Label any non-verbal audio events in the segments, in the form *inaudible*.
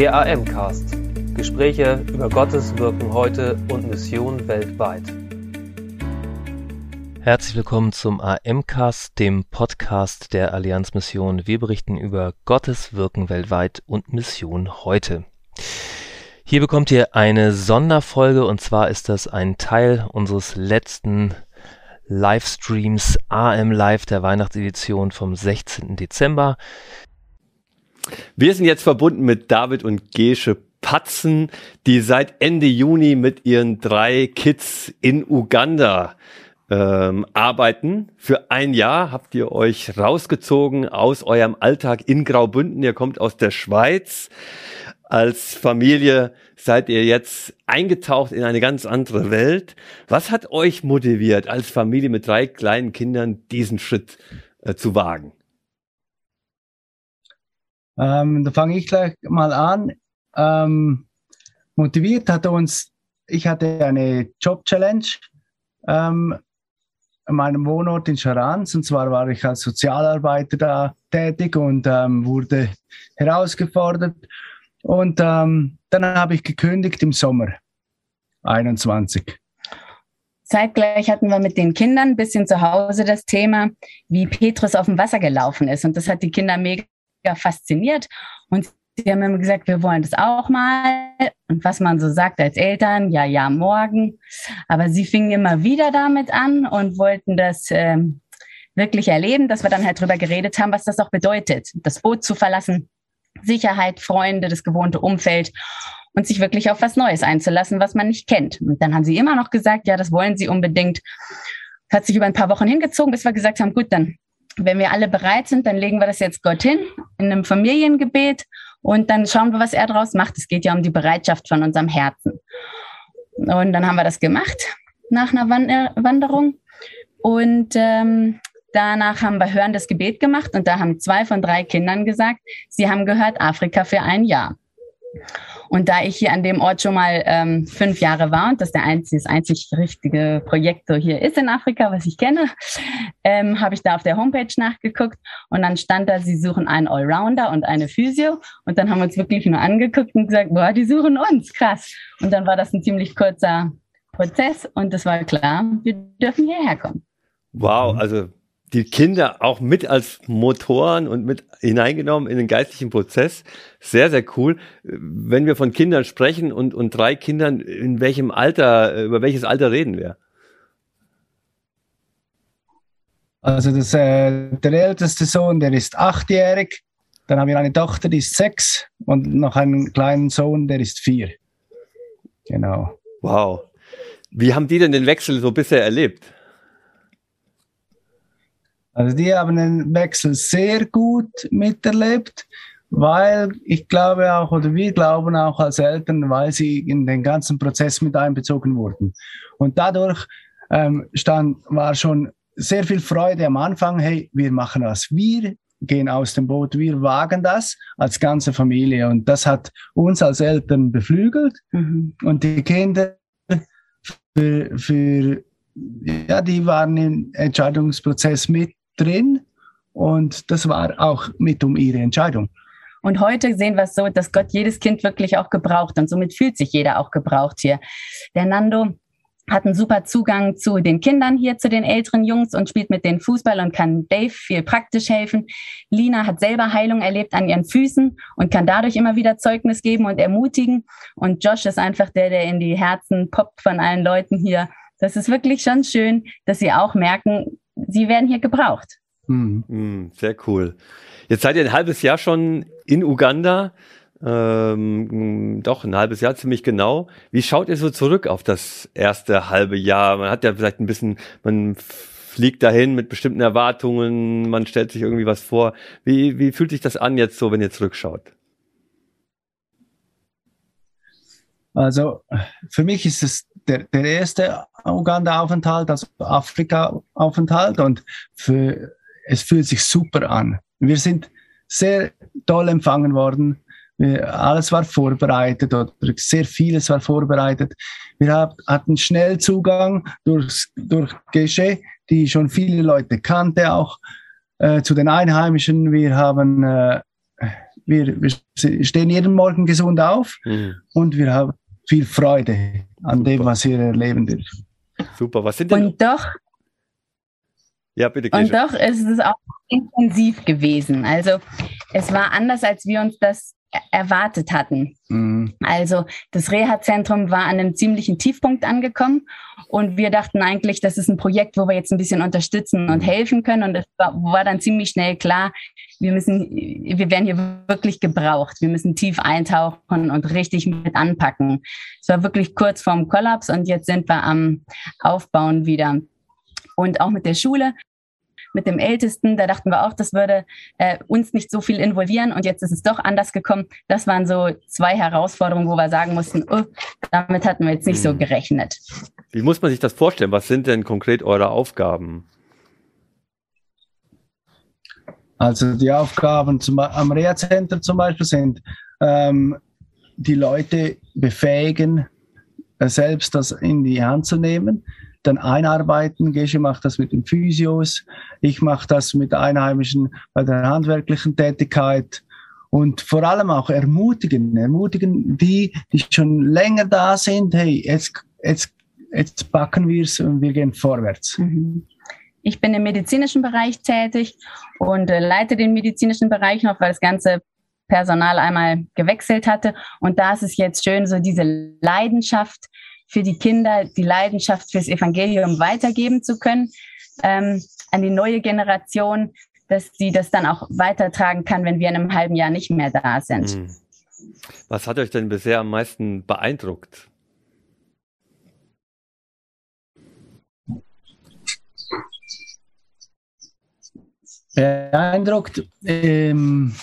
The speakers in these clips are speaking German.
Der AM-Cast. Gespräche über Gottes Wirken heute und Mission weltweit. Herzlich willkommen zum AM-Cast, dem Podcast der Allianzmission. Wir berichten über Gottes Wirken weltweit und Mission heute. Hier bekommt ihr eine Sonderfolge und zwar ist das ein Teil unseres letzten Livestreams AM Live der Weihnachtsedition vom 16. Dezember. Wir sind jetzt verbunden mit David und Gesche Patzen, die seit Ende Juni mit ihren drei Kids in Uganda ähm, arbeiten. Für ein Jahr habt ihr euch rausgezogen aus eurem Alltag in Graubünden. Ihr kommt aus der Schweiz. Als Familie seid ihr jetzt eingetaucht in eine ganz andere Welt. Was hat euch motiviert, als Familie mit drei kleinen Kindern diesen Schritt äh, zu wagen? Ähm, da fange ich gleich mal an. Ähm, motiviert hat uns, ich hatte eine Job-Challenge ähm, an meinem Wohnort in Charans. Und zwar war ich als Sozialarbeiter da tätig und ähm, wurde herausgefordert. Und ähm, dann habe ich gekündigt im Sommer 21. Zeitgleich hatten wir mit den Kindern ein bisschen zu Hause das Thema, wie Petrus auf dem Wasser gelaufen ist. Und das hat die Kinder mega fasziniert. Und sie haben immer gesagt, wir wollen das auch mal. Und was man so sagt als Eltern, ja, ja, morgen. Aber sie fingen immer wieder damit an und wollten das ähm, wirklich erleben, dass wir dann halt drüber geredet haben, was das auch bedeutet, das Boot zu verlassen, Sicherheit, Freunde, das gewohnte Umfeld und sich wirklich auf was Neues einzulassen, was man nicht kennt. Und dann haben sie immer noch gesagt, ja, das wollen sie unbedingt. Hat sich über ein paar Wochen hingezogen, bis wir gesagt haben, gut, dann wenn wir alle bereit sind, dann legen wir das jetzt Gott hin in einem Familiengebet und dann schauen wir, was er daraus macht. Es geht ja um die Bereitschaft von unserem Herzen. Und dann haben wir das gemacht nach einer Wanderung. Und ähm, danach haben wir hörendes Gebet gemacht und da haben zwei von drei Kindern gesagt, sie haben gehört Afrika für ein Jahr. Und da ich hier an dem Ort schon mal ähm, fünf Jahre war und das der einzige, das einzig richtige Projekt so hier ist in Afrika, was ich kenne, ähm, habe ich da auf der Homepage nachgeguckt und dann stand da, sie suchen einen Allrounder und eine Physio. Und dann haben wir uns wirklich nur angeguckt und gesagt, boah, die suchen uns, krass. Und dann war das ein ziemlich kurzer Prozess und es war klar, wir dürfen hierher kommen. Wow, also die Kinder auch mit als Motoren und mit hineingenommen in den geistlichen Prozess. Sehr, sehr cool. Wenn wir von Kindern sprechen und, und drei Kindern, in welchem Alter, über welches Alter reden wir? Also das, äh, der älteste Sohn, der ist achtjährig. Dann haben wir eine Tochter, die ist sechs und noch einen kleinen Sohn, der ist vier. Genau. Wow. Wie haben die denn den Wechsel so bisher erlebt? Also die haben den Wechsel sehr gut miterlebt, weil ich glaube auch, oder wir glauben auch als Eltern, weil sie in den ganzen Prozess mit einbezogen wurden. Und dadurch ähm, stand, war schon sehr viel Freude am Anfang, hey, wir machen das. Wir gehen aus dem Boot, wir wagen das als ganze Familie. Und das hat uns als Eltern beflügelt mhm. und die Kinder für, für ja, die waren im Entscheidungsprozess mit drin und das war auch mit um ihre Entscheidung. Und heute sehen wir es so, dass Gott jedes Kind wirklich auch gebraucht und somit fühlt sich jeder auch gebraucht hier. Der Nando hat einen super Zugang zu den Kindern hier, zu den älteren Jungs und spielt mit denen Fußball und kann Dave viel praktisch helfen. Lina hat selber Heilung erlebt an ihren Füßen und kann dadurch immer wieder Zeugnis geben und ermutigen. Und Josh ist einfach der, der in die Herzen poppt von allen Leuten hier. Das ist wirklich schon schön, dass sie auch merken, sie werden hier gebraucht. Mhm. Sehr cool. Jetzt seid ihr ein halbes Jahr schon in Uganda. Ähm, doch, ein halbes Jahr ziemlich genau. Wie schaut ihr so zurück auf das erste halbe Jahr? Man hat ja vielleicht ein bisschen, man fliegt dahin mit bestimmten Erwartungen, man stellt sich irgendwie was vor. Wie, wie fühlt sich das an jetzt so, wenn ihr zurückschaut? Also für mich ist es der, der erste Uganda-Aufenthalt, also Afrika-Aufenthalt und für, es fühlt sich super an. Wir sind sehr toll empfangen worden. Alles war vorbereitet oder sehr vieles war vorbereitet. Wir hatten schnell Zugang durch, durch Gesche, die schon viele Leute kannte, auch äh, zu den Einheimischen. Wir haben äh, wir, wir stehen jeden Morgen gesund auf mhm. und wir haben viel Freude an dem, was wir erleben dürfen. Super, was sind denn... Und doch... Ja, bitte. Und doch ist es auch intensiv gewesen. Also es war anders, als wir uns das erwartet hatten. Mhm. Also das Reha-Zentrum war an einem ziemlichen Tiefpunkt angekommen und wir dachten eigentlich, das ist ein Projekt, wo wir jetzt ein bisschen unterstützen und helfen können. Und es war, war dann ziemlich schnell klar, wir müssen, wir werden hier wirklich gebraucht. Wir müssen tief eintauchen und richtig mit anpacken. Es war wirklich kurz vorm Kollaps und jetzt sind wir am Aufbauen wieder. Und auch mit der Schule mit dem Ältesten. Da dachten wir auch, das würde äh, uns nicht so viel involvieren und jetzt ist es doch anders gekommen. Das waren so zwei Herausforderungen, wo wir sagen mussten, oh, damit hatten wir jetzt nicht hm. so gerechnet. Wie muss man sich das vorstellen? Was sind denn konkret eure Aufgaben? Also die Aufgaben zum, am Reha-Center zum Beispiel sind, ähm, die Leute befähigen, äh, selbst das in die Hand zu nehmen dann einarbeiten. Gesche macht das mit den Physios, ich mache das mit Einheimischen bei der handwerklichen Tätigkeit und vor allem auch ermutigen, ermutigen die, die schon länger da sind, hey, jetzt, jetzt, jetzt packen wir es und wir gehen vorwärts. Mhm. Ich bin im medizinischen Bereich tätig und äh, leite den medizinischen Bereich noch, weil das ganze Personal einmal gewechselt hatte. Und da ist es jetzt schön, so diese Leidenschaft für die Kinder die Leidenschaft fürs Evangelium weitergeben zu können ähm, an die neue Generation, dass sie das dann auch weitertragen kann, wenn wir in einem halben Jahr nicht mehr da sind. Hm. Was hat euch denn bisher am meisten beeindruckt? Beeindruckt ähm,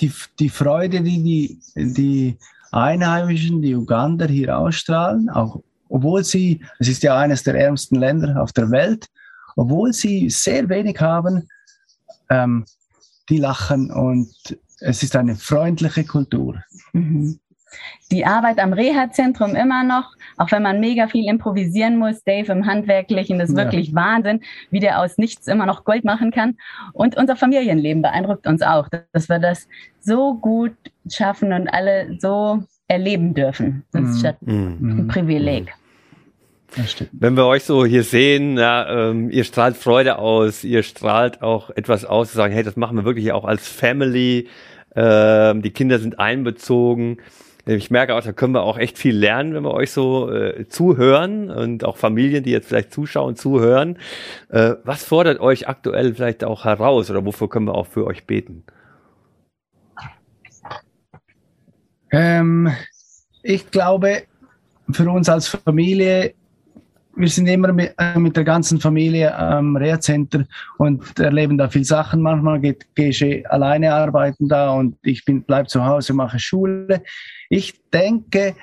die, die Freude, die die, die Einheimischen, die Uganda hier ausstrahlen, auch obwohl sie, es ist ja eines der ärmsten Länder auf der Welt, obwohl sie sehr wenig haben, ähm, die lachen und es ist eine freundliche Kultur. Mhm. Die Arbeit am Reha-Zentrum immer noch, auch wenn man mega viel improvisieren muss, Dave im Handwerklichen, das ist ja. wirklich Wahnsinn, wie der aus nichts immer noch Gold machen kann. Und unser Familienleben beeindruckt uns auch, dass wir das so gut schaffen und alle so erleben dürfen. Das ist mhm. ein mhm. Privileg. Wenn wir euch so hier sehen, ja, ähm, ihr strahlt Freude aus, ihr strahlt auch etwas aus, zu sagen, hey, das machen wir wirklich auch als Family. Ähm, die Kinder sind einbezogen. Ich merke auch, da können wir auch echt viel lernen, wenn wir euch so äh, zuhören und auch Familien, die jetzt vielleicht zuschauen, zuhören. Äh, was fordert euch aktuell vielleicht auch heraus oder wofür können wir auch für euch beten? Ähm, ich glaube, für uns als Familie, wir sind immer mit, äh, mit der ganzen Familie am Reha-Center und erleben da viel Sachen. Manchmal geht, gehe ich alleine arbeiten da und ich bin, bleib zu Hause, mache Schule. Ich denke,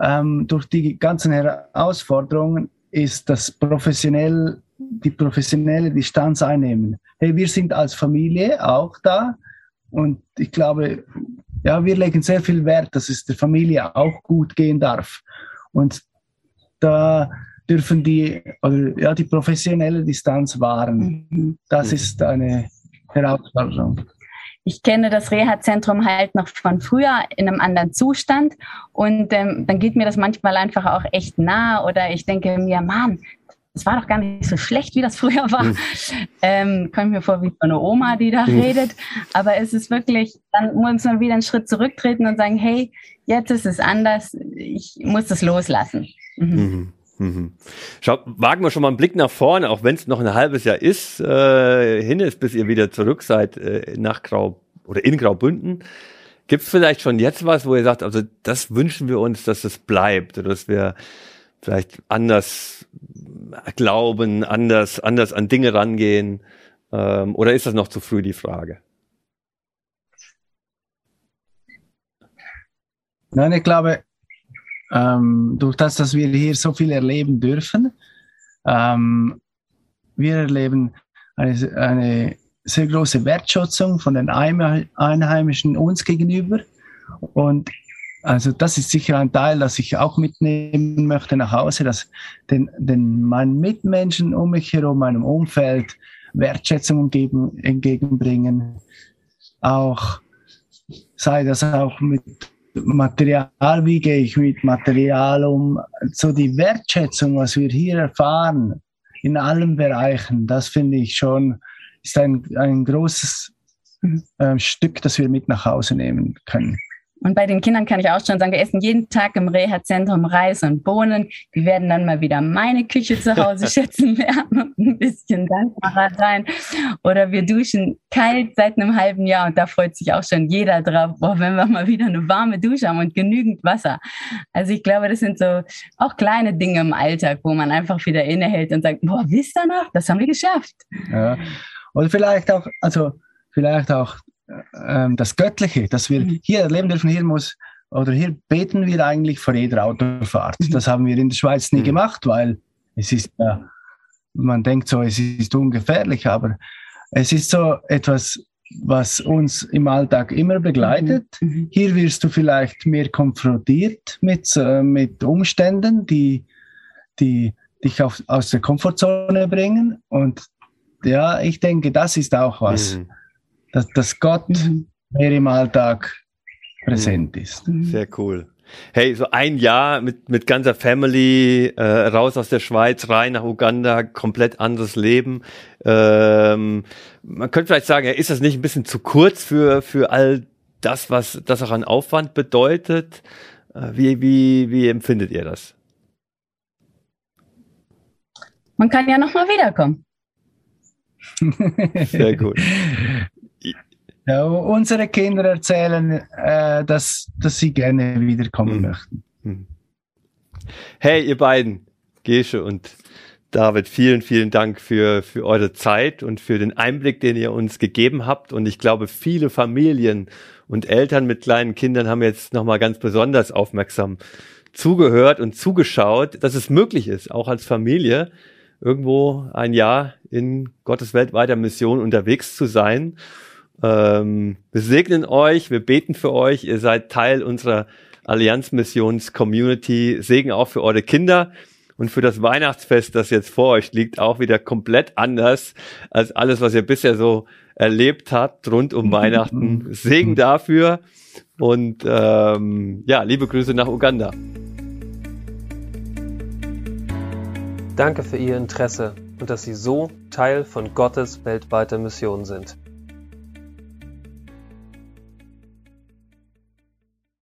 ähm, durch die ganzen Herausforderungen ist das professionell, die professionelle Distanz einnehmen. Hey, wir sind als Familie auch da und ich glaube, ja, wir legen sehr viel Wert, dass es der Familie auch gut gehen darf. Und da dürfen die, oder ja, die professionelle Distanz wahren. Mhm. Das ist eine Herausforderung. Ich kenne das Reha-Zentrum halt noch von früher in einem anderen Zustand und ähm, dann geht mir das manchmal einfach auch echt nah oder ich denke mir, Mann, es war doch gar nicht so schlecht, wie das früher war. Mhm. *laughs* Ähm, kommt mir vor wie von einer Oma, die da mhm. redet. Aber es ist wirklich, dann muss man wieder einen Schritt zurücktreten und sagen, hey, jetzt ist es anders, ich muss das loslassen. Mhm. Mhm. Schau, wagen wir schon mal einen Blick nach vorne, auch wenn es noch ein halbes Jahr ist, äh, hin ist, bis ihr wieder zurück seid äh, nach Grau oder in Graubünden. Gibt es vielleicht schon jetzt was, wo ihr sagt, also das wünschen wir uns, dass es bleibt oder dass wir vielleicht anders glauben, anders, anders an Dinge rangehen? Ähm, oder ist das noch zu früh die Frage? Nein, ich glaube, ähm, durch das, dass wir hier so viel erleben dürfen, ähm, wir erleben eine, eine sehr große Wertschätzung von den Einheimischen uns gegenüber. Und also das ist sicher ein Teil, das ich auch mitnehmen möchte nach Hause, dass den, den meinen Mitmenschen um mich herum, meinem Umfeld Wertschätzung entgegen, entgegenbringen. Auch sei das auch mit Material, wie gehe ich mit Material um, so die Wertschätzung, was wir hier erfahren, in allen Bereichen, das finde ich schon, ist ein, ein großes äh, Stück, das wir mit nach Hause nehmen können. Und bei den Kindern kann ich auch schon sagen, wir essen jeden Tag im Reha-Zentrum Reis und Bohnen. Die werden dann mal wieder meine Küche zu Hause *laughs* schätzen lernen und ein bisschen dankbarer sein. Oder wir duschen kalt seit einem halben Jahr und da freut sich auch schon jeder drauf, boah, wenn wir mal wieder eine warme Dusche haben und genügend Wasser. Also ich glaube, das sind so auch kleine Dinge im Alltag, wo man einfach wieder innehält und sagt, boah, wisst ihr noch, das haben wir geschafft. Ja. Oder vielleicht auch, also vielleicht auch ähm, das Göttliche, das wir mhm. hier erleben dürfen, hier muss, oder hier beten wir eigentlich vor jeder Autofahrt. Mhm. Das haben wir in der Schweiz nie mhm. gemacht, weil es ist, äh, man denkt so, es ist ungefährlich, aber es ist so etwas, was uns im Alltag immer begleitet. Mhm. Hier wirst du vielleicht mehr konfrontiert mit, äh, mit Umständen, die, die dich auf, aus der Komfortzone bringen. Und ja, ich denke, das ist auch was. Mhm dass, dass Gott mehr im Alltag präsent mhm. ist. Mhm. Sehr cool. Hey, so ein Jahr mit, mit ganzer Family, äh, raus aus der Schweiz, rein nach Uganda, komplett anderes Leben. Ähm, man könnte vielleicht sagen, ist das nicht ein bisschen zu kurz für, für all das, was das auch an Aufwand bedeutet? Äh, wie, wie, wie empfindet ihr das? Man kann ja nochmal wiederkommen. Sehr gut. *laughs* Ja, unsere Kinder erzählen, äh, dass, dass sie gerne wiederkommen hm. möchten. Hm. Hey, ihr beiden, Gesche und David, vielen, vielen Dank für, für eure Zeit und für den Einblick, den ihr uns gegeben habt. Und ich glaube, viele Familien und Eltern mit kleinen Kindern haben jetzt nochmal ganz besonders aufmerksam zugehört und zugeschaut, dass es möglich ist, auch als Familie irgendwo ein Jahr in Gottes weltweiter Mission unterwegs zu sein ähm, wir segnen euch, wir beten für euch. Ihr seid Teil unserer Allianzmissions-Community. Segen auch für eure Kinder und für das Weihnachtsfest, das jetzt vor euch liegt, auch wieder komplett anders als alles, was ihr bisher so erlebt habt rund um Weihnachten. *laughs* Segen dafür und ähm, ja, liebe Grüße nach Uganda. Danke für Ihr Interesse und dass Sie so Teil von Gottes weltweiter Mission sind.